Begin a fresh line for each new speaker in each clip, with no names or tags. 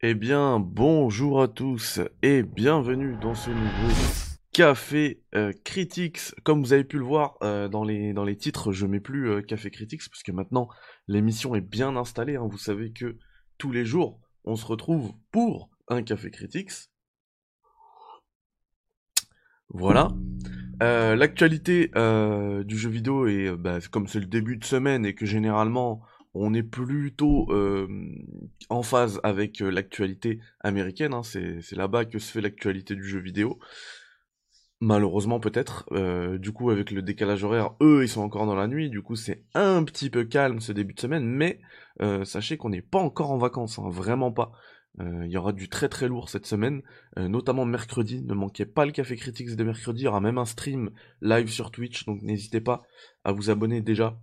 Eh bien, bonjour à tous et bienvenue dans ce nouveau Café euh, Critics. Comme vous avez pu le voir euh, dans, les, titres, je mets plus euh, Café Critics parce que maintenant l'émission est bien installée. hein. Vous savez que tous les jours, on se retrouve pour un Café Critics. Voilà. Euh, L'actualité du jeu vidéo est, bah, comme c'est le début de semaine et que généralement on est plutôt en phase avec l'actualité américaine, hein, c'est là-bas que se fait l'actualité du jeu vidéo. Malheureusement peut-être. Du coup avec le décalage horaire, eux ils sont encore dans la nuit, du coup c'est un petit peu calme ce début de semaine, mais sachez qu'on n'est pas encore en vacances, hein, vraiment pas. Il y aura du très très lourd cette semaine, notamment mercredi. Ne manquez pas le Café Critics de mercredi. Il y aura même un stream live sur Twitch, donc n'hésitez pas à vous abonner déjà.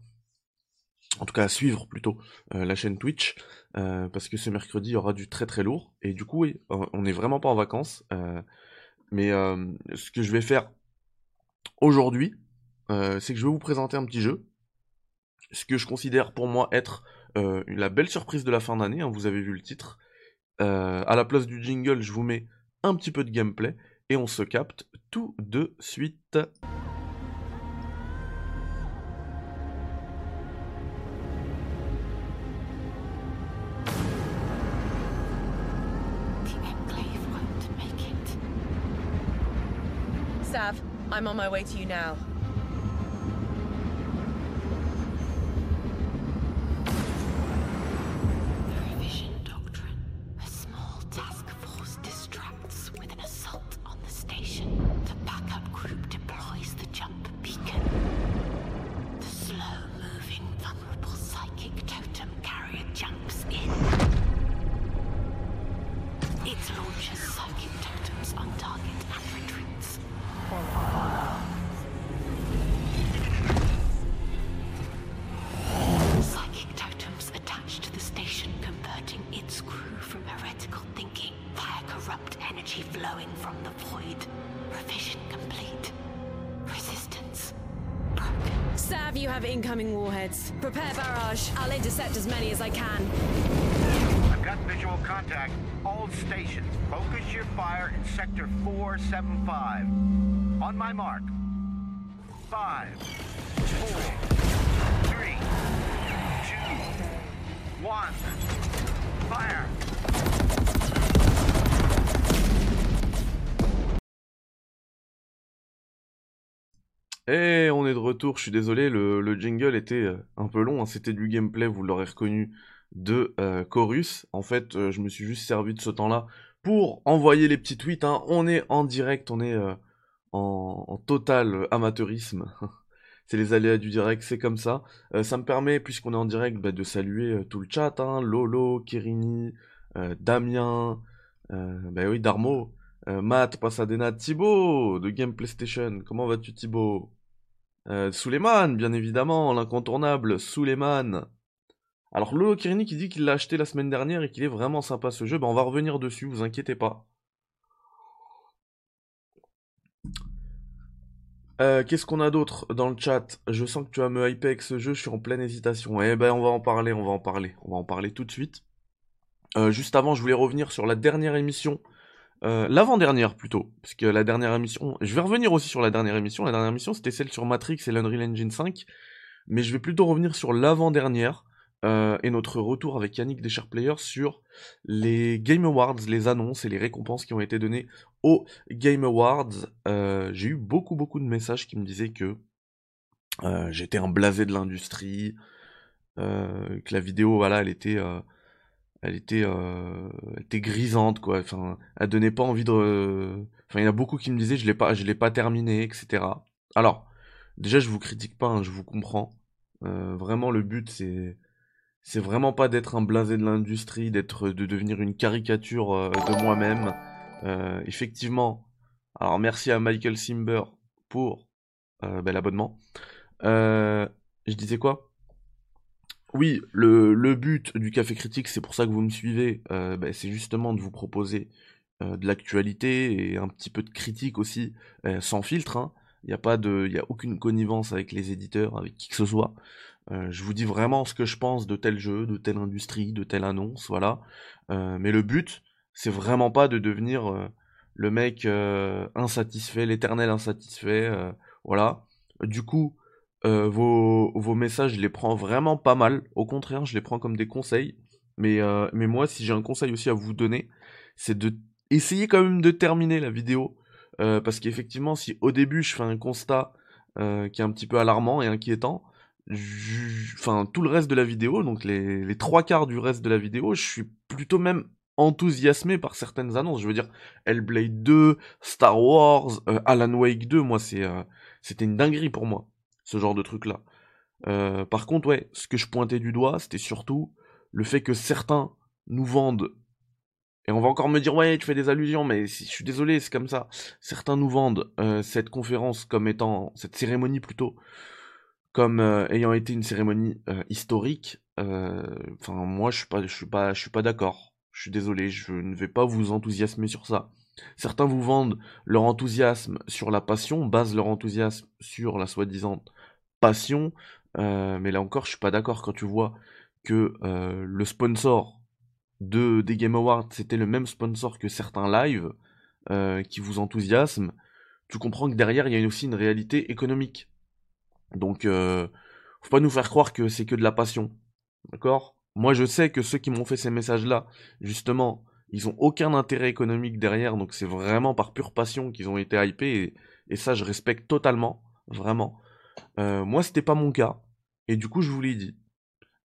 En tout cas, suivre plutôt euh, la chaîne Twitch, euh, parce que ce mercredi il y aura du très très lourd. Et du coup, oui, on n'est vraiment pas en vacances. euh, mais ce que je vais faire aujourd'hui, c'est que je vais vous présenter un petit jeu. Ce que je considère pour moi être la belle surprise de la fin d'année. hein, vous avez vu le titre. À la place du jingle, je vous mets un petit peu de gameplay et on se capte tout de suite.
I'm on my way to you now. You have incoming warheads. Prepare barrage. I'll intercept as many as I can.
I've got visual contact. All stations, focus your fire in sector 475. On my mark. Five, four, three, two, one. Fire!
Et on est de retour, je suis désolé, le, le jingle était euh, un peu long, hein, c'était du gameplay, vous l'aurez reconnu, de euh, Chorus. En fait, euh, je me suis juste servi de ce temps-là pour envoyer les petits tweets. hein. On est en direct, on est en, total amateurisme. C'est les aléas du direct, c'est comme ça. Ça me permet, puisqu'on est en direct, bah, de saluer tout le chat, hein, Lolo, Kirini, Damien, bah oui, Darmo, Matt, Pasadena, Thibaut, de Game PlayStation. Comment vas-tu Thibaut? Euh, bien évidemment, l'incontournable, Suleiman. Alors Lolo Kirini qui dit qu'il l'a acheté la semaine dernière et qu'il est vraiment sympa ce jeu, bah on va revenir dessus, vous inquiétez pas. Euh, qu'est-ce qu'on a d'autre dans le chat? Je sens que tu vas me hyper avec ce jeu, je suis en pleine hésitation. Eh ben on va en parler, on va en parler, on va en parler tout de suite. Euh, juste avant, je voulais revenir sur la dernière émission, euh, l'avant-dernière plutôt, parce que la dernière émission, je vais revenir aussi sur la dernière émission. La dernière émission, c'était celle sur Matrix et l'Unreal Engine 5, mais je vais plutôt revenir sur l'avant-dernière euh, et notre retour avec Yannick des Players sur les Game Awards, les annonces et les récompenses qui ont été données aux Game Awards. Euh, j'ai eu beaucoup beaucoup de messages qui me disaient que j'étais un blasé de l'industrie, que la vidéo, voilà, elle était, elle était, euh, était grisante, quoi. Enfin, elle donnait pas envie de. Enfin, il y en a beaucoup qui me disaient, je l'ai pas, je l'ai pas terminé, etc. Alors, déjà, je vous critique pas, hein, je vous comprends. Euh, vraiment, le but, c'est, c'est vraiment pas d'être un blasé de l'industrie, d'être, de devenir une caricature euh, de moi-même. Euh, effectivement. Alors, merci à Michael Simber pour ben, l'abonnement. Je disais quoi? Oui, le, but du Café Critique, c'est pour ça que vous me suivez, euh, ben, c'est justement de vous proposer euh, de l'actualité et un petit peu de critique aussi, euh, sans filtre, hein. Il n'y a a aucune connivence avec les éditeurs, avec qui que ce soit. Je vous dis vraiment ce que je pense de tel jeu, de telle industrie, de telle annonce, voilà. Mais le but, c'est vraiment pas de devenir le mec insatisfait, l'éternel insatisfait, voilà. Du coup, euh, vos, vos messages, je les prends vraiment pas mal. Au contraire, je les prends comme des conseils. Mais, euh, mais moi, si j'ai un conseil aussi à vous donner, c'est de essayer quand même de terminer la vidéo. Euh, parce qu'effectivement, si au début je fais un constat euh, qui est un petit peu alarmant et inquiétant, enfin tout le reste de la vidéo, donc les, les trois quarts du reste de la vidéo, je suis plutôt même enthousiasmé par certaines annonces. Je veux dire, Hellblade 2, Star Wars, euh, Alan Wake 2, moi c'est euh, c'était une dinguerie pour moi, ce genre de truc-là. Euh, par contre, ouais, ce que je pointais du doigt, c'était surtout le fait que certains nous vendent, et on va encore me dire, ouais, tu fais des allusions, mais si, je suis désolé, c'est comme ça. Certains nous vendent euh, cette conférence comme étant, cette cérémonie plutôt, comme euh, ayant été une cérémonie historique. Enfin, moi, je suis pas, suis pas, pas d'accord. Je suis désolé, je ne vais pas vous enthousiasmer sur ça. Certains vous vendent leur enthousiasme sur la passion, basent leur enthousiasme sur la soi-disant passion, euh, mais là encore, je suis pas d'accord quand tu vois que euh, le sponsor de des Game Awards, c'était le même sponsor que certains lives euh, qui vous enthousiasment. Tu comprends que derrière, il y a aussi une réalité économique. Donc, faut pas nous faire croire que c'est que de la passion. D'accord? Moi, je sais que ceux qui m'ont fait ces messages-là, justement, ils ont aucun intérêt économique derrière, donc c'est vraiment par pure passion qu'ils ont été hypés, et ça, je respecte totalement, vraiment. Euh, moi, c'était pas mon cas, et du coup, je vous l'ai dit.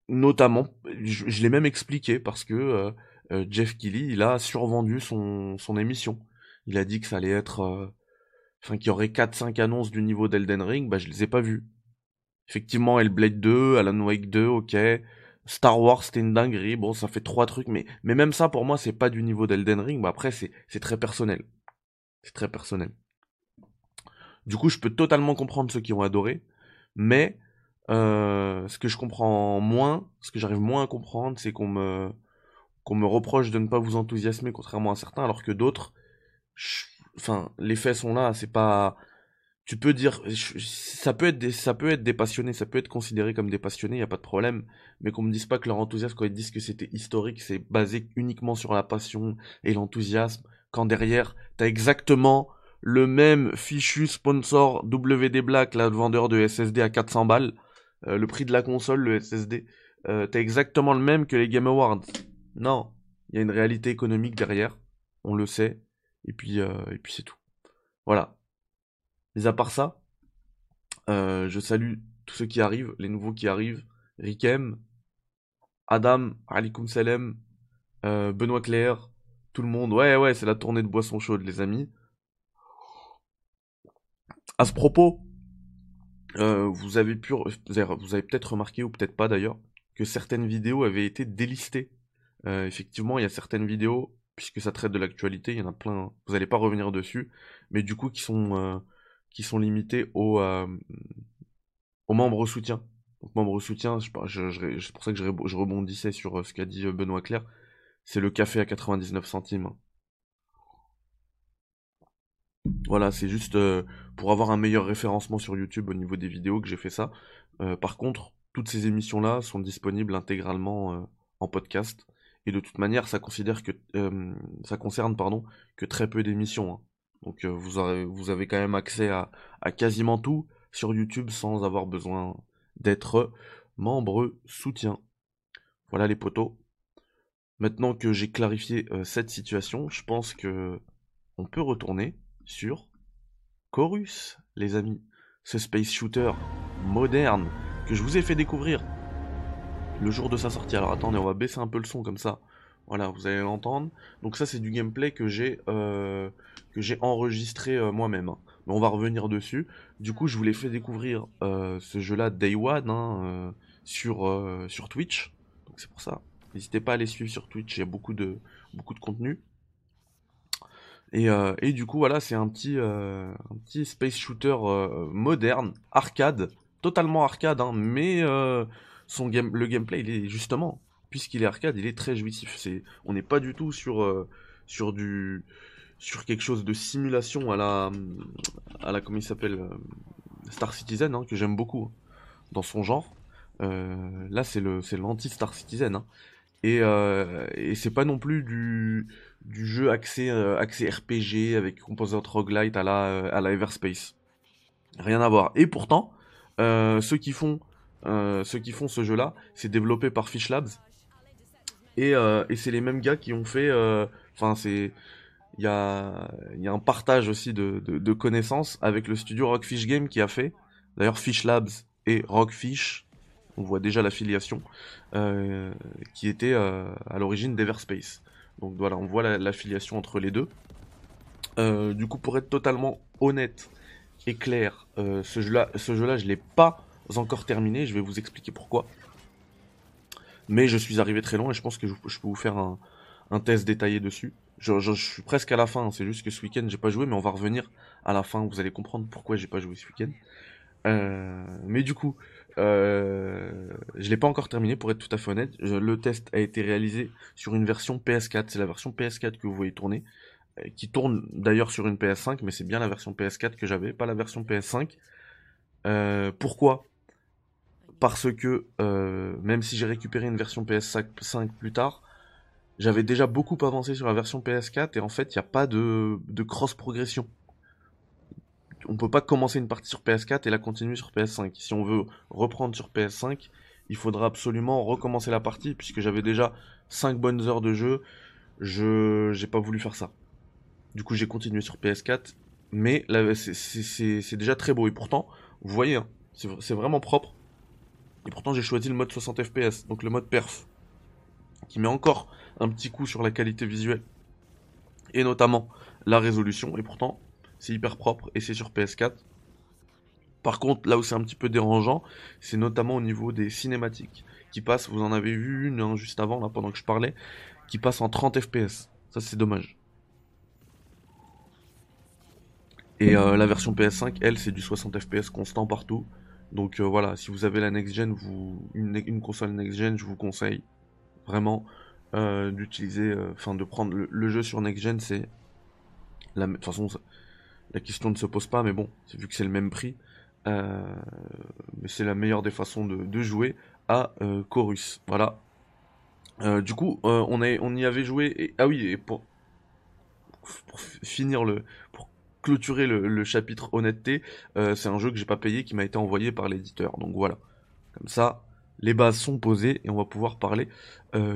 Notamment, je, l'ai même expliqué parce que euh, euh, Jeff Keighley, il a survendu son, émission. Il a dit que ça allait être, euh, enfin, qu'il y aurait 4-5 annonces du niveau d'Elden Ring, bah, je les ai pas vues. Effectivement, Hellblade 2, Alan Wake 2, ok. Star Wars, c'était une dinguerie. Bon, ça fait trois trucs, mais, mais même ça, pour moi, c'est pas du niveau d'Elden Ring. Bah, après, c'est très personnel. C'est très personnel. Du coup, je peux totalement comprendre ceux qui ont adoré, mais euh, ce que je comprends moins, ce que j'arrive moins à comprendre, c'est qu'on me, qu'on me reproche de ne pas vous enthousiasmer, contrairement à certains, alors que d'autres, je- enfin, les faits sont là. C'est pas, tu peux dire, ça peut être des, ça peut être des passionnés, ça peut être considéré comme des passionnés, y a pas de problème, mais qu'on me dise pas que leur enthousiasme, quand ils disent que c'était historique, c'est basé uniquement sur la passion et l'enthousiasme, quand derrière, t'as exactement le même fichu sponsor WD Black, là, le vendeur de SSD à 400 balles, euh, le prix de la console, le SSD, euh, exactement le même que les Game Awards. Non, il y a une réalité économique derrière, on le sait, et puis, euh, puis c'est tout. Voilà. Mais à part ça, euh, je salue tous ceux qui arrivent, les nouveaux qui arrivent, Rikem, Adam, Alikum Salem, Benoît Claire, tout le monde. Ouais, ouais, c'est la tournée de boissons chaudes, les amis. À ce propos, euh, vous avez peut-être remarqué, ou peut-être pas d'ailleurs, que certaines vidéos avaient été délistées. Euh, effectivement, il y a certaines vidéos, puisque ça traite de l'actualité, il y en a plein, vous n'allez pas revenir dessus, mais du coup qui sont, euh, qui sont limitées aux, euh, membres soutiens. Donc membres soutiens, je, je, je- c'est pour ça que je, je rebondissais sur ce qu'a dit Benoît Claire, c'est le café à 99 centimes. Voilà, c'est juste euh, pour avoir un meilleur référencement sur YouTube au niveau des vidéos que j'ai fait ça. Euh, par contre, toutes ces émissions-là sont disponibles intégralement euh, en podcast. Et de toute manière, ça considère que ça concerne pardon que très peu d'émissions. hein. Donc vous avez quand même accès à, à quasiment tout sur YouTube sans avoir besoin d'être membre soutien. Voilà les potos. Maintenant que j'ai clarifié cette situation, je pense que on peut retourner sur Chorus, les amis. Ce space shooter moderne que je vous ai fait découvrir le jour de sa sortie. Alors attendez, on va baisser un peu le son comme ça. Voilà, vous allez l'entendre. Donc ça c'est du gameplay que j'ai euh, que j'ai enregistré euh, moi-même. hein. Mais on va revenir dessus. Du coup, je vous l'ai fait découvrir euh, ce jeu-là Day One hein, sur sur Twitch. Donc c'est pour ça. N'hésitez pas à les suivre sur Twitch. Il y a beaucoup de beaucoup de contenu. Et, euh, et du coup, voilà, c'est un petit, euh, un petit space shooter euh, moderne, arcade, totalement arcade, hein, mais son game, le gameplay, il est justement, puisqu'il est arcade, il est très jouissif. C'est, on n'est pas du tout sur, sur du, sur quelque chose de simulation à la, à la comment il s'appelle, Star Citizen, hein, que j'aime beaucoup dans son genre. Là, c'est le, c'est l'anti-Star Citizen. hein. Et, euh, et c'est pas non plus du, du jeu axé, euh, axé RPG avec composante roguelite à la, euh, à la Everspace. Rien à voir. Et pourtant, euh, ceux qui font, ceux qui font ce jeu-là, c'est développé par Fish Labs. Et, et c'est les mêmes gars qui ont fait. Enfin, c'est. Il y a, y a un partage aussi de, de, connaissances avec le studio Rockfish Game qui a fait. D'ailleurs, Fish Labs et Rockfish, on voit déjà l'affiliation, euh, qui était à l'origine d'Everspace. Donc voilà, on voit la- l'affiliation entre les deux. Euh, du coup, pour être totalement honnête et clair, euh, ce jeu-là, jeu-là, je l'ai pas encore terminé. Je vais vous expliquer pourquoi. Mais je suis arrivé très loin et je pense que je, peux vous faire un, test détaillé dessus. Je, suis presque à la fin. C'est juste que ce week-end j'ai pas joué, mais on va revenir à la fin. Vous allez comprendre pourquoi j'ai pas joué ce week-end. Euh, mais du coup, euh, je l'ai pas encore terminé pour être tout à fait honnête. Le test a été réalisé sur une version PS4. C'est la version PS4 que vous voyez tourner, euh, qui tourne d'ailleurs sur une PS5, mais c'est bien la version PS4 que j'avais, pas la version PS5. Euh, pourquoi? Parce que euh, même si j'ai récupéré une version PS5 plus tard, j'avais déjà beaucoup avancé sur la version PS4 et en fait il n'y a pas de, de cross progression. On peut pas commencer une partie sur PS4 et la continuer sur PS5. Si on veut reprendre sur PS5, il faudra absolument recommencer la partie puisque j'avais déjà 5 bonnes heures de jeu. Je j'ai pas voulu faire ça. Du coup, j'ai continué sur PS4, mais c'est- déjà très beau et pourtant, vous voyez, hein, c'est vraiment propre. Et pourtant, j'ai choisi le mode 60 FPS, donc le mode perf, qui met encore un petit coup sur la qualité visuelle et notamment la résolution. Et pourtant, c'est hyper propre et c'est sur PS4. Par contre, là où c'est un petit peu dérangeant, c'est notamment au niveau des cinématiques qui passent. Vous en avez vu une hein, juste avant, là, pendant que je parlais, qui passe en 30 FPS. Ça, c'est dommage. Et euh, la version PS5, elle, c'est du 60 FPS constant partout. Donc euh, voilà, si vous avez la next gen, vous une, console next gen, je vous conseille vraiment euh, d'utiliser, enfin de prendre le, jeu sur next gen, c'est la, de toute façon la question ne se pose pas, mais bon, vu que c'est le même prix, euh, c'est la meilleure des façons de, jouer à euh, Chorus. Voilà. Euh, du coup, on, y avait joué. Ah oui, et pour, finir le, pour clôturer le, chapitre honnêteté, c'est un jeu que j'ai pas payé qui m'a été envoyé par l'éditeur. Donc voilà. Comme ça, les bases sont posées et on va pouvoir parler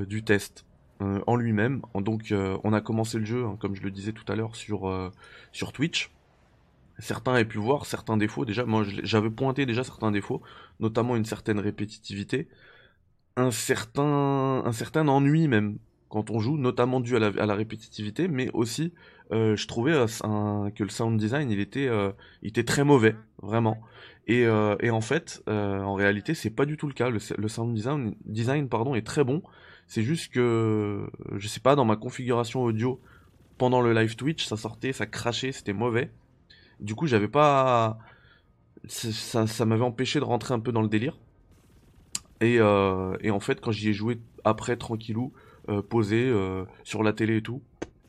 du test en lui-même. Donc on a commencé le jeu, hein, comme je le disais tout à l'heure, sur Twitch. Certains avaient pu voir certains défauts. Déjà, moi j'avais pointé déjà certains défauts, notamment une certaine répétitivité, un certain, un certain ennui même quand on joue, notamment dû à la, répétitivité, mais aussi euh, je trouvais euh, que le sound design il était, euh, il était très mauvais, vraiment. Et, en fait, en réalité, c'est pas du tout le cas. Le, le sound design, design pardon, est très bon. C'est juste que, je sais pas, dans ma configuration audio, pendant le live Twitch, ça sortait, ça crachait, c'était mauvais. Du coup, j'avais pas. Ça, ça m'avait empêché de rentrer un peu dans le délire. Et, euh, en fait, quand j'y ai joué après, tranquillou, euh, posé, euh, sur la télé et tout,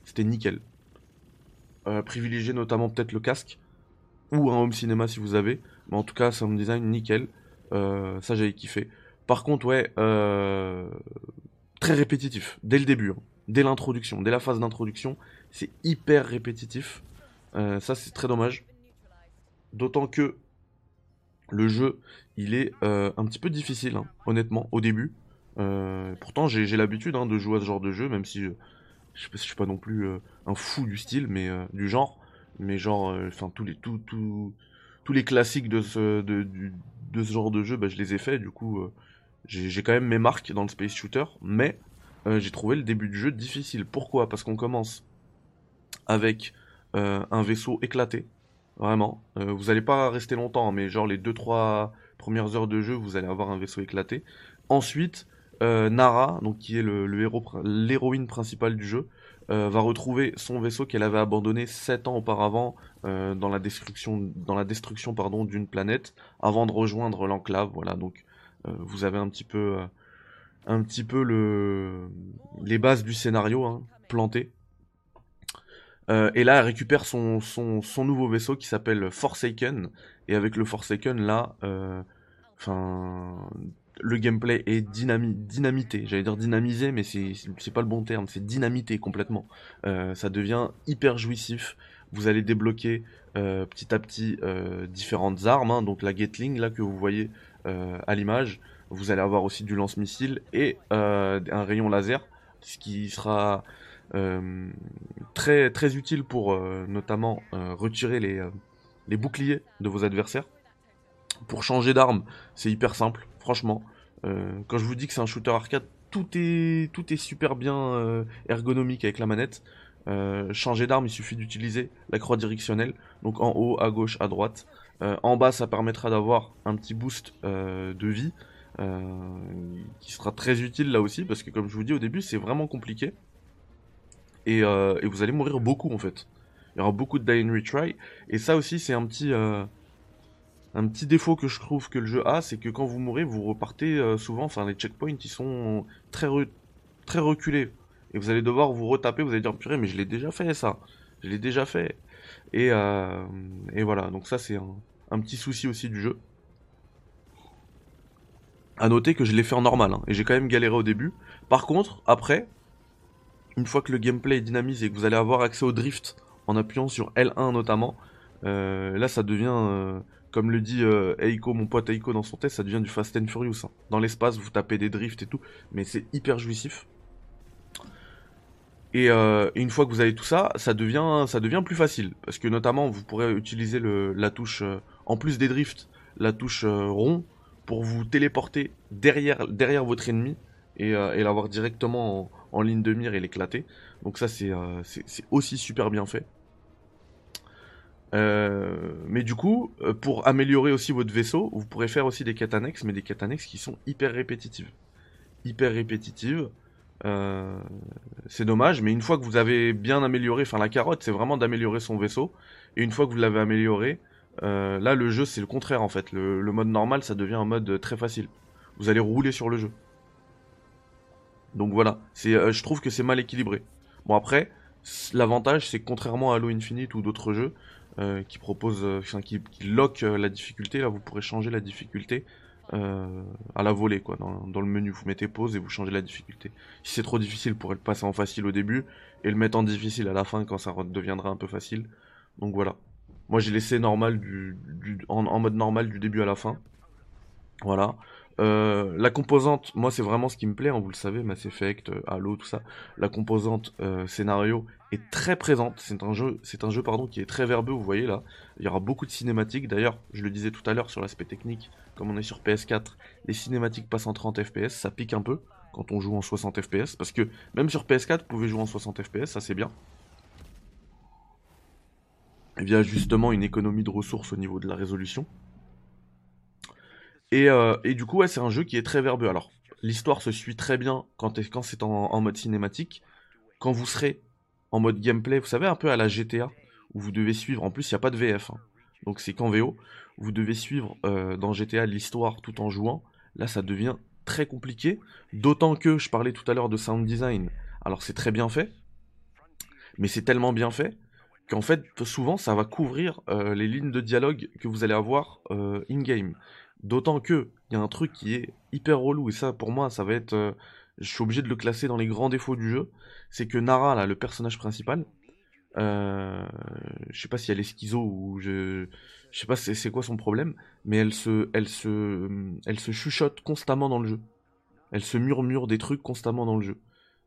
c'était nickel. Privilégier notamment peut-être le casque, ou un home cinéma si vous avez. Mais en tout cas, sound design nickel. Ça, j'avais kiffé. Par contre, ouais, très répétitif, dès le début, hein. dès l'introduction, dès la phase d'introduction, c'est hyper répétitif. Euh, ça, c'est très dommage. D'autant que le jeu, il est euh, un petit peu difficile, hein, honnêtement, au début. Euh, pourtant, j'ai l'habitude hein, de jouer à ce genre de jeu, même si je, je, je suis pas non plus un fou du style, mais du genre. Mais genre, enfin, tous les tout, tous les classiques de ce, de, ce genre de jeu, bah, je les ai faits. Du coup, j'ai quand même mes marques dans le space shooter, mais j'ai trouvé le début du jeu difficile. Pourquoi? Parce qu'on commence avec un vaisseau éclaté, vraiment. Euh, vous allez pas rester longtemps, hein, mais genre les 2-3 premières heures de jeu, vous allez avoir un vaisseau éclaté. Ensuite, euh, Nara, donc qui est le, le héros, l'héroïne principale du jeu, euh, va retrouver son vaisseau qu'elle avait abandonné 7 ans auparavant euh, dans la destruction, dans la destruction pardon, d'une planète, avant de rejoindre l'enclave. Voilà, donc euh, vous avez un petit peu, euh, un petit peu le, les bases du scénario hein, plantées. Euh, et là, elle récupère son, nouveau vaisseau qui s'appelle Forsaken. Et avec le Forsaken, là, euh, le gameplay est dynami dynamité. J'allais dire dynamisé, mais c'est pas le bon terme. C'est dynamité complètement. Euh, ça devient hyper jouissif. Vous allez débloquer petit à petit différentes armes. hein. donc la Gatling là que vous voyez à l'image. Vous allez avoir aussi du lance-missile et un rayon laser, ce qui sera très très utile pour euh, notamment euh, retirer les, euh, les boucliers de vos adversaires. Pour changer d'arme, c'est hyper simple, franchement. Euh, quand je vous dis que c'est un shooter arcade, tout est, tout est super bien euh, ergonomique avec la manette. Euh, changer d'arme, il suffit d'utiliser la croix directionnelle, donc en haut, à gauche, à droite. Euh, en bas, ça permettra d'avoir un petit boost euh, de vie, euh, qui sera très utile là aussi, parce que comme je vous dis au début, c'est vraiment compliqué. Et, euh, et vous allez mourir beaucoup en fait. Il y aura beaucoup de die and retry. Et ça aussi, c'est un petit, euh, un petit défaut que je trouve que le jeu a, c'est que quand vous mourrez, vous repartez euh, souvent. Enfin, les checkpoints, ils sont très, re- très reculés. Et vous allez devoir vous retaper. Vous allez dire, purée, mais je l'ai déjà fait ça. Je l'ai déjà fait. Et, voilà. Donc ça, c'est un, un petit souci aussi du jeu. À noter que je l'ai fait en normal, hein, et j'ai quand même galéré au début. Par contre, après, une fois que le gameplay est dynamisé et que vous allez avoir accès au drift en appuyant sur L1 notamment, euh, là ça devient, euh, comme le dit euh, Eiko, mon pote Eiko dans son test, ça devient du Fast and Furious. hein. Dans l'espace, vous tapez des drifts et tout, mais c'est hyper jouissif. Et une fois que vous avez tout ça, ça devient, plus facile. Parce que notamment, vous pourrez utiliser la touche, en plus des drifts, la touche rond pour vous téléporter derrière, votre ennemi et, l'avoir directement en, en ligne de mire et l'éclater. Donc ça, c'est euh, aussi super bien fait. Euh, mais du coup, euh, pour améliorer aussi votre vaisseau, vous pourrez faire aussi des quêtes annexes, mais des quêtes annexes qui sont hyper répétitives. Hyper répétitives. C'est dommage, mais une fois que vous avez bien amélioré, enfin la carotte, c'est vraiment d'améliorer son vaisseau. Et une fois que vous l'avez amélioré, là le jeu c'est le contraire en fait. Le mode normal, ça devient un mode très facile. Vous allez rouler sur le jeu. Donc voilà, c'est, euh, je trouve que c'est mal équilibré. Bon après, l'avantage c'est que contrairement à Halo Infinite ou d'autres jeux euh, qui proposent, euh, enfin, qui, qui lock la difficulté, là vous pourrez changer la difficulté à la volée quoi. Dans, le menu, vous mettez pause et vous changez la difficulté. Si c'est trop difficile, vous pourrez le passer en facile au début et le mettre en difficile à la fin quand ça deviendra un peu facile. Donc voilà. Moi j'ai laissé normal du, du- en mode normal du début à la fin. Voilà. Euh, la composante, moi c'est vraiment ce qui me plaît, hein, vous le savez, Mass Effect, euh, Halo, tout ça. La composante euh, scénario est très présente. C'est un jeu, c'est un jeu pardon qui est très verbeux. Vous voyez là, il y aura beaucoup de cinématiques. D'ailleurs, je le disais tout à l'heure sur l'aspect technique, comme on est sur PS4, les cinématiques passent en 30 FPS, ça pique un peu quand on joue en 60 FPS, parce que même sur PS4, vous pouvez jouer en 60 FPS, ça c'est bien. Il y a justement une économie de ressources au niveau de la résolution. Et, euh, et du coup, ouais, c'est un jeu qui est très verbeux. Alors, l'histoire se suit très bien quand, est- quand c'est en, mode cinématique. Quand vous serez en mode gameplay, vous savez, un peu à la GTA, où vous devez suivre, en plus, il n'y a pas de VF, hein. donc c'est qu'en VO, vous devez suivre euh, dans GTA l'histoire tout en jouant. Là, ça devient très compliqué, d'autant que je parlais tout à l'heure de sound design. Alors, c'est très bien fait, mais c'est tellement bien fait qu'en fait, souvent, ça va couvrir euh, les lignes de dialogue que vous allez avoir in-game. D'autant que il y a un truc qui est hyper relou et ça pour moi ça va être euh, je suis obligé de le classer dans les grands défauts du jeu, c'est que Nara là le personnage principal euh, je sais pas si elle est schizo ou je je sais pas c'est quoi son problème, mais elle se elle se elle se chuchote constamment dans le jeu. Elle se murmure des trucs constamment dans le jeu.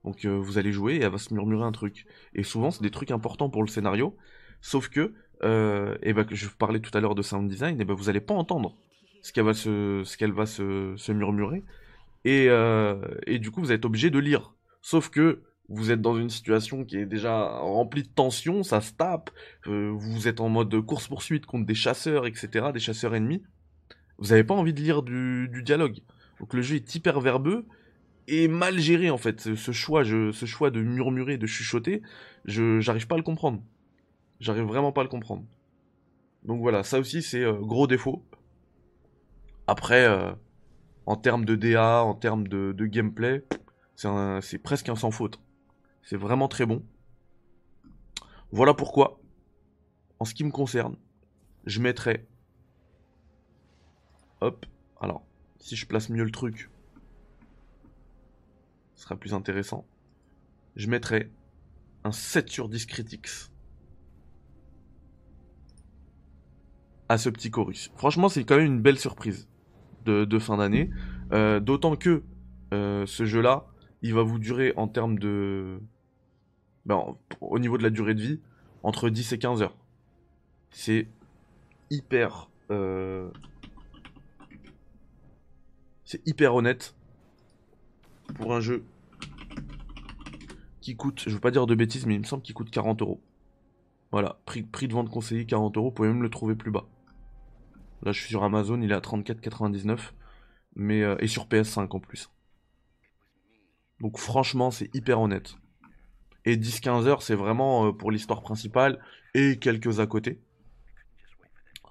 Donc euh, vous allez jouer et elle va se murmurer un truc. Et souvent c'est des trucs importants pour le scénario, sauf que euh, et ben je parlais tout à l'heure de sound design, et ben vous allez pas entendre ce qu'elle va se, ce qu'elle va se, se murmurer. Et, euh, et du coup, vous êtes obligé de lire. Sauf que vous êtes dans une situation qui est déjà remplie de tension, ça se tape, euh, vous êtes en mode course-poursuite contre des chasseurs, etc., des chasseurs ennemis. Vous n'avez pas envie de lire du, du dialogue. Donc le jeu est hyper verbeux et mal géré en fait. Ce, choix, je, ce choix de murmurer, de chuchoter, je j'arrive pas à le comprendre. J'arrive vraiment pas à le comprendre. Donc voilà, ça aussi c'est euh, gros défaut. Après, euh, en termes de DA, en termes de, gameplay, c'est presque un sans faute. C'est vraiment très bon. Voilà pourquoi, en ce qui me concerne, je mettrais. Hop, alors, si je place mieux le truc, ce sera plus intéressant. Je mettrai un 7 sur 10 critiques à ce petit chorus. Franchement, c'est quand même une belle surprise de, fin d'année. Euh, D'autant que euh, ce jeu-là, il va vous durer en termes de... ben, au niveau de la durée de vie, entre 10 et 15 heures. C'est hyper... euh, C'est hyper honnête pour un jeu qui coûte, je veux pas dire de bêtises, mais il me semble qu'il coûte 40 euros. Voilà, prix, prix de vente conseillé 40 euros, vous pouvez même le trouver plus bas. Là, je suis sur Amazon, il est à 34,99, mais euh, et sur PS5 en plus. Donc franchement, c'est hyper honnête. Et 10-15 heures, c'est vraiment euh, pour l'histoire principale et quelques à côté.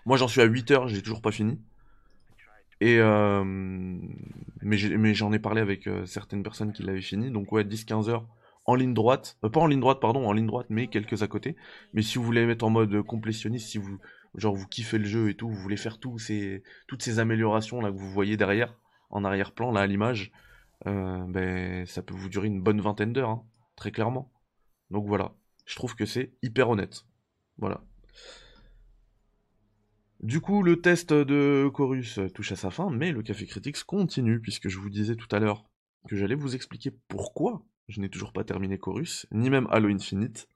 Moi, j'en suis à 8 heures, j'ai toujours pas fini. Et euh, mais j'en ai parlé avec certaines personnes qui l'avaient fini. Donc ouais, 10-15 heures en ligne droite. Pas en ligne droite, pardon, en ligne droite, mais quelques à côté. Mais si vous voulez mettre en mode complétionniste, si vous genre vous kiffez le jeu et tout, vous voulez faire tous ces, toutes ces améliorations là que vous voyez derrière, en arrière-plan, là à l'image, euh, ben ça peut vous durer une bonne vingtaine d'heures, hein, très clairement. Donc voilà, je trouve que c'est hyper honnête. Voilà. Du coup, le test de Chorus touche à sa fin, mais le Café Critics continue, puisque je vous disais tout à l'heure que j'allais vous expliquer pourquoi je n'ai toujours pas terminé Chorus, ni même Halo Infinite.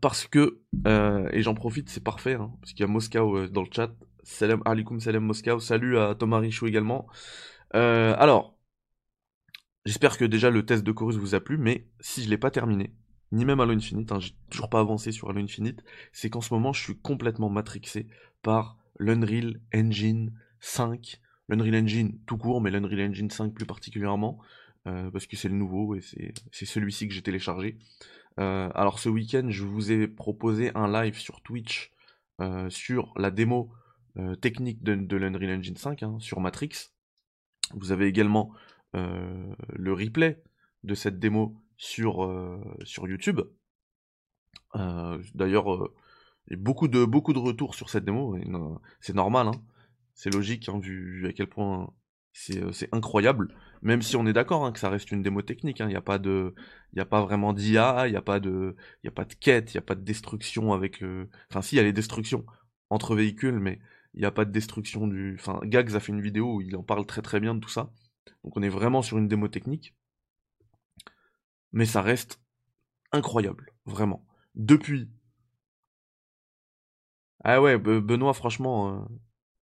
Parce que, euh, et j'en profite, c'est parfait, hein, parce qu'il y a Moscow euh, dans le chat. Salam alaikum, salam Moscow. Salut à Thomas Richaud également. Euh, alors, j'espère que déjà le test de Chorus vous a plu, mais si je l'ai pas terminé, ni même Halo Infinite, hein, j'ai toujours pas avancé sur Halo Infinite, c'est qu'en ce moment je suis complètement matrixé par l'Unreal Engine 5, l'Unreal Engine tout court, mais l'Unreal Engine 5 plus particulièrement, parce que c'est le nouveau et c'est celui-ci que j'ai téléchargé. Euh, alors ce week-end, je vous ai proposé un live sur Twitch euh, sur la démo euh, technique de, de l'Unreal Engine 5 hein, sur Matrix. Vous avez également le replay de cette démo sur, YouTube. D'ailleurs, beaucoup de, beaucoup de retours sur cette démo. C'est normal, hein. c'est logique, hein, vu à quel point c'est euh, c'est incroyable. Même si on est d'accord hein, que ça reste une démo technique, hein. il n'y a pas a pas vraiment d'IA, il n'y a pas de, a pas de quête, il n'y a pas de destruction avec le, enfin si, il y a les destructions entre véhicules, mais il n'y a pas de destruction du, enfin Gags a fait une vidéo où il en parle très très bien de tout ça. Donc on est vraiment sur une démo technique, mais ça reste incroyable, vraiment. Depuis. Ah ouais, Be- Benoît, franchement, euh,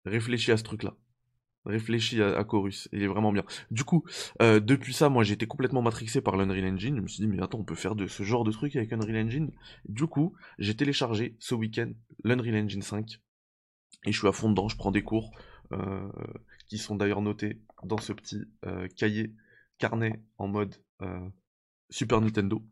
réfléchis à ce truc-là. Réfléchis à, Chorus, il est vraiment bien. Du coup, euh, depuis ça, moi j'ai été complètement matrixé par l'Unreal Engine. Je me suis dit, mais attends, on peut faire de ce genre de truc avec Unreal Engine? Du coup, j'ai téléchargé ce week-end l'Unreal Engine 5 et je suis à fond dedans. Je prends des cours euh, qui sont d'ailleurs notés dans ce petit euh, cahier carnet en mode Super Nintendo.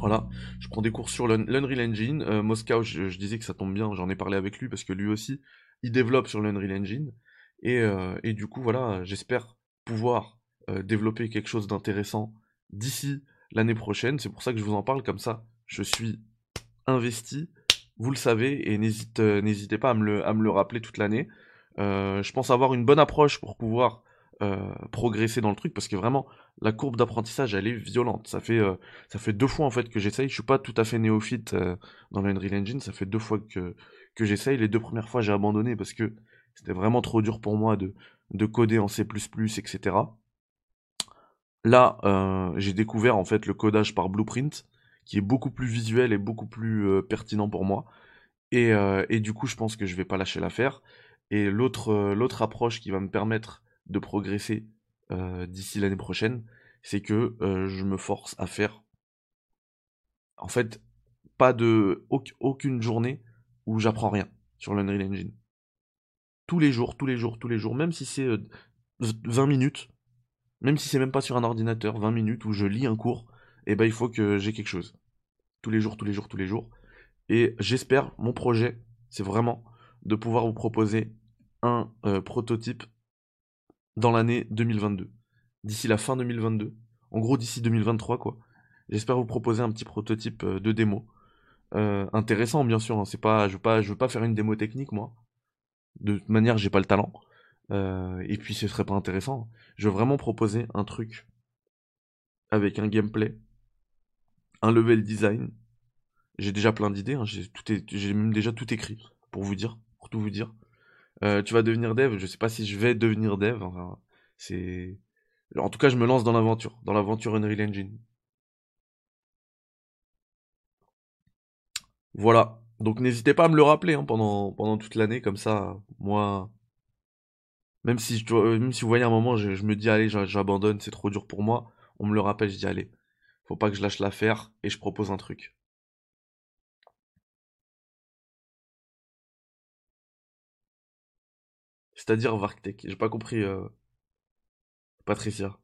Voilà, je prends des cours sur l'Un- l'Unreal Engine. Moscow, je, je disais que ça tombe bien, j'en ai parlé avec lui parce que lui aussi, il développe sur l'Unreal Engine. Et, euh, et du coup, voilà, j'espère pouvoir euh, développer quelque chose d'intéressant d'ici l'année prochaine. C'est pour ça que je vous en parle comme ça. Je suis investi, vous le savez, et euh, n'hésitez pas à me le, rappeler toute l'année. Je pense avoir une bonne approche pour pouvoir progresser dans le truc parce que vraiment la courbe d'apprentissage elle est violente. Ça fait, deux fois en fait que j'essaye. Je suis pas tout à fait néophyte dans l'Unreal Engine. Ça fait deux fois que, que j'essaye. Les deux premières fois j'ai abandonné parce que c'était vraiment trop dur pour moi de, de coder en C++, etc. Là, euh, j'ai découvert en fait le codage par Blueprint, qui est beaucoup plus visuel et beaucoup plus euh, pertinent pour moi. Et, euh, et du coup, je pense que je vais pas lâcher l'affaire. Et l'autre l'autre approche qui va me permettre de progresser d'ici l'année prochaine, c'est que je me force à faire, en fait, pas de auc- aucune journée où j'apprends rien sur l'Unreal Engine. Tous les jours, tous les jours, tous les jours, même si c'est euh, 20 minutes, même si c'est même pas sur un ordinateur, 20 minutes où je lis un cours, et ben il faut que j'ai quelque chose. Tous les jours, tous les jours, tous les jours. Et j'espère, mon projet, c'est vraiment de pouvoir vous proposer un euh, prototype dans l'année 2022. D'ici la fin 2022. En gros, d'ici 2023, quoi. J'espère vous proposer un petit prototype euh, de démo. Euh, intéressant, bien sûr. hein, pas, je je veux pas faire une démo technique, moi. De toute manière, j'ai pas le talent. Euh, et puis, ce serait pas intéressant. Je veux vraiment proposer un truc avec un gameplay, un level design. J'ai déjà plein d'idées. hein, J'ai même déjà tout écrit pour vous dire, pour tout vous dire. Euh, tu vas devenir dev. Je sais pas si je vais devenir dev. Enfin, c'est. En tout cas, je me lance dans l'aventure, dans l'aventure Unreal Engine. Voilà. Donc n'hésitez pas à me le rappeler hein, pendant, pendant toute l'année, comme ça, moi, même si, je euh, même si vous voyez un moment, je, me dis, allez, j'a- j'abandonne, c'est trop dur pour moi, on me le rappelle, je dis, allez, faut pas que je lâche l'affaire et je propose un truc. C'est-à-dire Varktech, j'ai pas compris, euh, Patricia.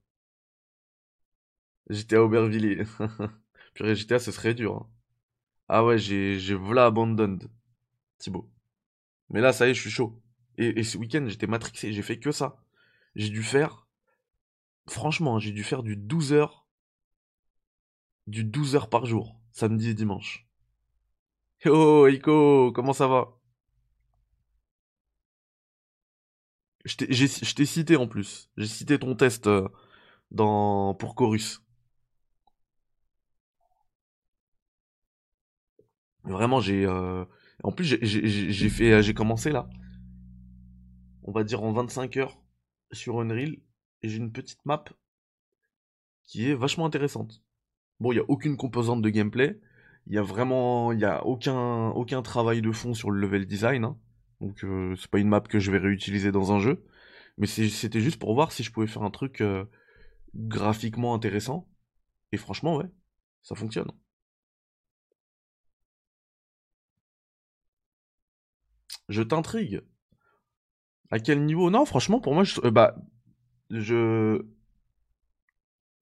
J'étais à Aubervilliers. Purée, GTA, ce serait dur. hein. Ah ouais, j'ai, j'ai abandoned, Thibaut. Mais là, ça y est, je suis chaud. Et, ce week-end, j'étais matrixé, j'ai fait que ça. J'ai dû faire, franchement, j'ai dû faire du 12 heures, du 12 heures par jour, samedi et dimanche. Oh, Eiko, comment ça va? Je t'ai je t'ai cité en plus. J'ai cité ton test euh, dans, pour Chorus. Vraiment, j'ai, euh, en plus, j'ai j'ai- j'ai- j'ai fait, j'ai commencé là, on va dire en 25 heures sur Unreal, et j'ai une petite map qui est vachement intéressante. Bon, il n'y a aucune composante de gameplay, il y a vraiment, il y a aucun, aucun travail de fond sur le level design, hein. Donc euh, c'est pas une map que je vais réutiliser dans un jeu, mais c'était juste pour voir si je pouvais faire un truc euh, graphiquement intéressant, et franchement, ouais, ça fonctionne. Je t'intrigue. À quel niveau? Non, franchement, pour moi, je, euh, bah, je,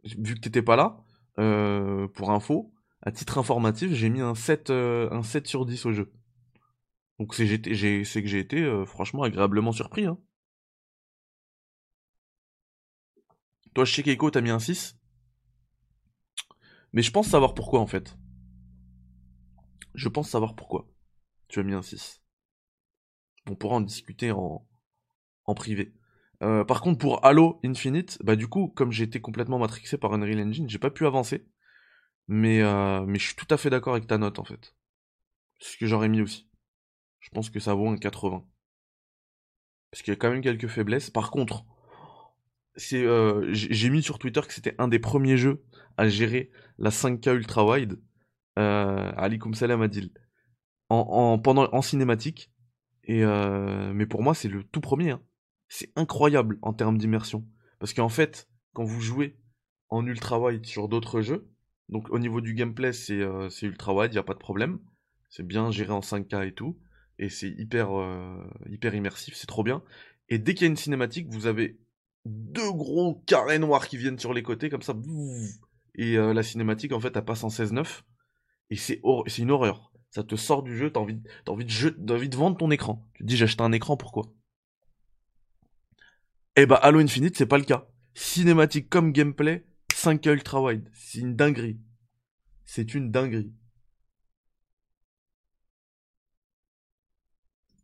vu que t'étais pas là, euh, pour info, à titre informatif, j'ai mis un 7, euh, un 7 sur 10 au jeu. Donc c'est que j'ai été franchement agréablement surpris. Hein. Toi, chez Keiko, t'as mis un 6, mais je pense savoir pourquoi en fait. Je pense savoir pourquoi tu as mis un 6. On pourra en discuter en, en privé. Euh, par contre, pour Halo Infinite, bah du coup, comme j'ai été complètement matrixé par Unreal Engine, j'ai pas pu avancer. Mais, euh, mais je suis tout à fait d'accord avec ta note en fait. Ce que j'aurais mis aussi. Je pense que ça vaut un 80. Parce qu'il y a quand même quelques faiblesses. Par contre, c'est, euh, j'ai mis sur Twitter que c'était un des premiers jeux à gérer la 5K ultra wide. Euh, Adil. En, en, pendant, en cinématique. Et euh, mais pour moi, c'est le tout premier. hein. C'est incroyable en termes d'immersion. Parce qu'en fait, quand vous jouez en ultra wide sur d'autres jeux, donc au niveau du gameplay, c'est euh, ultra wide, il n'y a pas de problème. C'est bien géré en 5K et tout. Et c'est hyper, euh, hyper immersif, c'est trop bien. Et dès qu'il y a une cinématique, vous avez deux gros carrés noirs qui viennent sur les côtés, comme ça. Et euh, la cinématique, en fait, elle passe en 16-9. Et c'est hor- une horreur. Ça te sort du jeu, t'as envie, t'as envie, de vendre ton écran. Tu te dis, j'ai acheté un écran, pourquoi? Eh bah, Halo Infinite, c'est pas le cas. Cinématique comme gameplay, 5K ultra wide. C'est une dinguerie. C'est une dinguerie.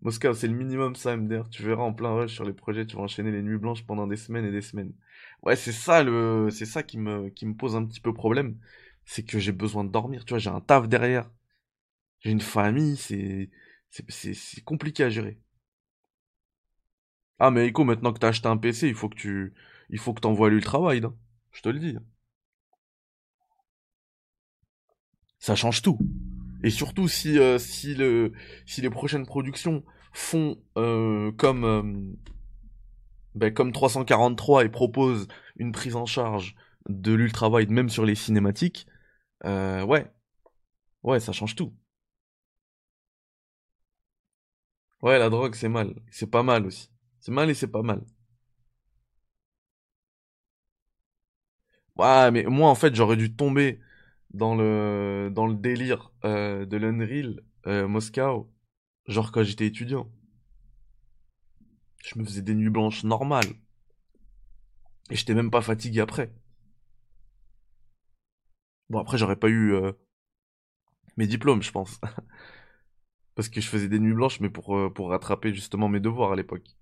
Moscow, c'est le minimum ça, MDR. Tu verras en plein rush sur les projets, tu vas enchaîner les nuits blanches pendant des semaines et des semaines. Ouais, c'est ça le, c'est ça qui me, qui me pose un petit peu problème. C'est que j'ai besoin de dormir. Tu vois, j'ai un taf derrière. J'ai une famille, c'est, c'est, compliqué à gérer. Ah, mais Echo, maintenant que t'as acheté un PC, il faut que tu, il faut que t'envoies l'ultra wide. hein. Je te le dis. Ça change tout. Et surtout si, euh, si, le, si les prochaines productions font euh, comme, euh, ben, comme 343 et proposent une prise en charge de l'ultra wide même sur les cinématiques, euh, ouais, ouais, ça change tout. Ouais, la drogue, c'est mal. C'est pas mal aussi. C'est mal et c'est pas mal. Ouais, mais moi, en fait, j'aurais dû tomber dans le, dans le délire euh, de l'Unreal euh, Moscow, genre quand j'étais étudiant. Je me faisais des nuits blanches normales. Et j'étais même pas fatigué après. Bon, après, j'aurais pas eu euh, mes diplômes, je pense. Parce que je faisais des nuits blanches, mais pour, euh, pour rattraper justement mes devoirs à l'époque.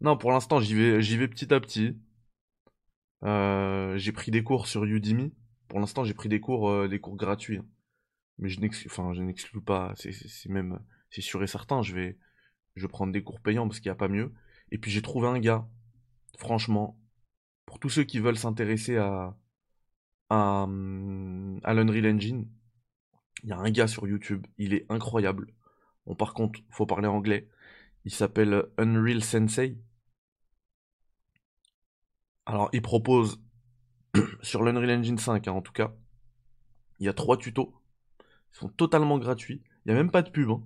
Non, pour l'instant, j'y vais, j'y vais petit à petit. Euh, j'ai pris des cours sur Udemy. Pour l'instant, j'ai pris des cours, euh, des cours gratuits. hein. Mais je n'exclus, enfin, je n'exclus pas. C'est même, c'est sûr et certain. Je vais, je vais prendre des cours payants parce qu'il n'y a pas mieux. Et puis j'ai trouvé un gars. Franchement, pour tous ceux qui veulent s'intéresser à, hum, à l'Unreal Engine, il y a un gars sur YouTube. Il est incroyable. Bon, par contre, faut parler anglais. Il s'appelle Unreal Sensei. Alors, il propose sur l'Unreal Engine 5, hein, en tout cas, il y a trois tutos. Ils sont totalement gratuits. Il n'y a même pas de pub. hein.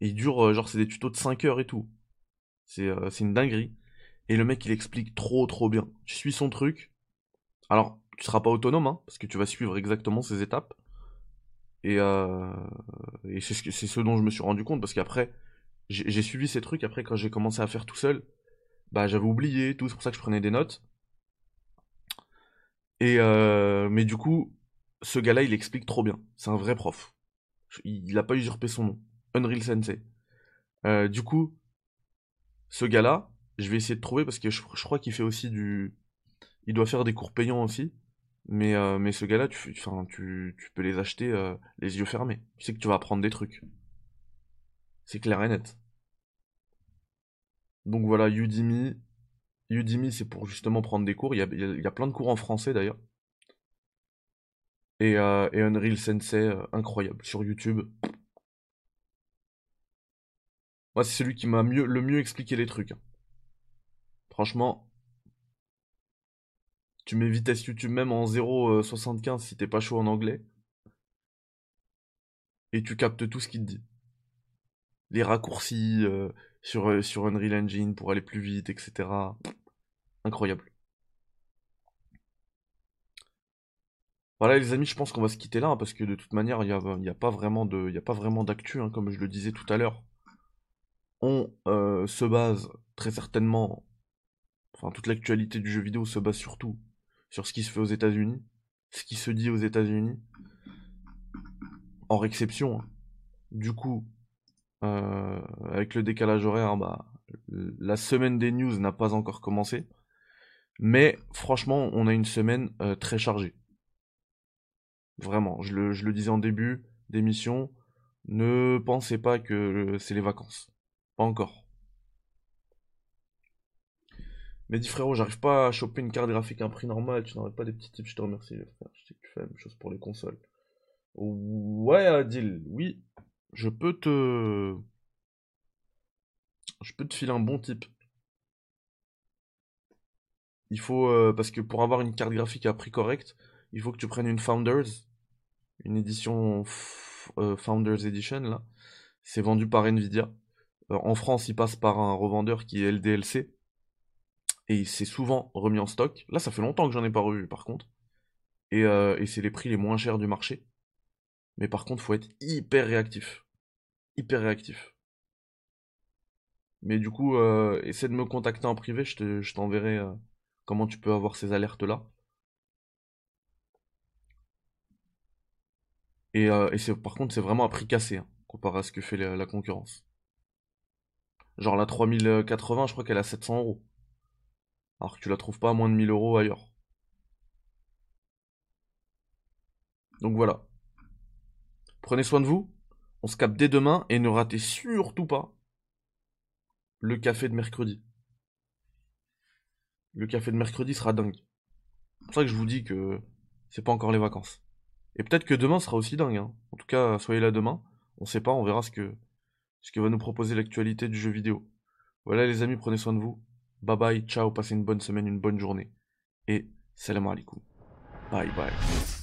Ils durent, euh, genre, c'est des tutos de 5 heures et tout. C'est euh, c'est une dinguerie. Et le mec, il explique trop, trop bien. Tu suis son truc. Alors, tu seras pas autonome, hein, parce que tu vas suivre exactement ces étapes. Et, euh, et c'est ce, dont je me suis rendu compte, parce qu'après, j'ai suivi ces trucs. Après, quand j'ai commencé à faire tout seul, bah, j'avais oublié tout. C'est pour ça que je prenais des notes. Et euh, mais du coup, ce gars-là, il explique trop bien. C'est un vrai prof. Il n'a pas usurpé son nom. Unreal Sensei. Euh, du coup, ce gars-là, je vais essayer de trouver parce que je, crois qu'il fait aussi du. Il doit faire des cours payants aussi. Mais, euh, mais ce gars-là, tu, tu, tu peux les acheter euh, les yeux fermés. Tu sais que tu vas apprendre des trucs. C'est clair et net. Donc voilà, Udemy. Udemy, c'est pour justement prendre des cours. Il y a, plein de cours en français d'ailleurs. Et, euh, et Unreal Sensei, incroyable, sur YouTube. Moi, c'est celui qui m'a le mieux expliqué les trucs. hein. Franchement, tu mets vitesse YouTube même en 0,75 si t'es pas chaud en anglais. Et tu captes tout ce qu'il te dit. Les raccourcis euh, sur, euh, sur Unreal Engine pour aller plus vite, etc. Incroyable. Voilà les amis, je pense qu'on va se quitter là, hein, parce que de toute manière, il n'y a, a pas vraiment de, il y a pas vraiment d'actu, hein, comme je le disais tout à l'heure. On euh, se base très certainement, enfin toute l'actualité du jeu vidéo se base surtout sur ce qui se fait aux États-Unis, ce qui se dit aux États-Unis, hors exception. hein. Du coup, euh, avec le décalage horaire, bah, la semaine des news n'a pas encore commencé, mais franchement, on a une semaine euh, très chargée. Vraiment, je le, je le disais en début d'émission, ne pensez pas que c'est les vacances. Pas encore. Mais dis frérot, j'arrive pas à choper une carte graphique à un prix normal, tu n'aurais pas des petits tips, je te remercie les frères. Je sais que tu fais la même chose pour les consoles. Ouais Adil, oui, je peux te... Je peux te filer un bon tip. Il faut, euh, parce que pour avoir une carte graphique à prix correct, il faut que tu prennes une Founders, une édition euh, Founders Edition là. C'est vendu par Nvidia. Euh, en France, il passe par un revendeur qui est LDLC. Et c'est souvent remis en stock. Là, ça fait longtemps que j'en ai pas revu par contre. Et, euh, et c'est les prix les moins chers du marché. Mais par contre, faut être hyper réactif. Hyper réactif. Mais du coup, euh, essaie de me contacter en privé, je te, je t'enverrai euh, comment tu peux avoir ces alertes-là. Et, par contre, c'est vraiment à prix cassé, hein, comparé à ce que fait la, la concurrence. Genre la 3080, je crois qu'elle à 700 euros. Alors que tu la trouves pas à moins de 1000 euros ailleurs. Donc voilà. Prenez soin de vous. On se capte dès demain et ne ratez surtout pas le café de mercredi. Le café de mercredi sera dingue. C'est pour ça que je vous dis que c'est pas encore les vacances. Et peut-être que demain sera aussi dingue. hein. En tout cas, soyez là demain. On sait pas, on verra ce que, ce que va nous proposer l'actualité du jeu vidéo. Voilà les amis, prenez soin de vous. Bye bye, ciao, passez une bonne semaine, une bonne journée. Et salam alaikum. Bye bye.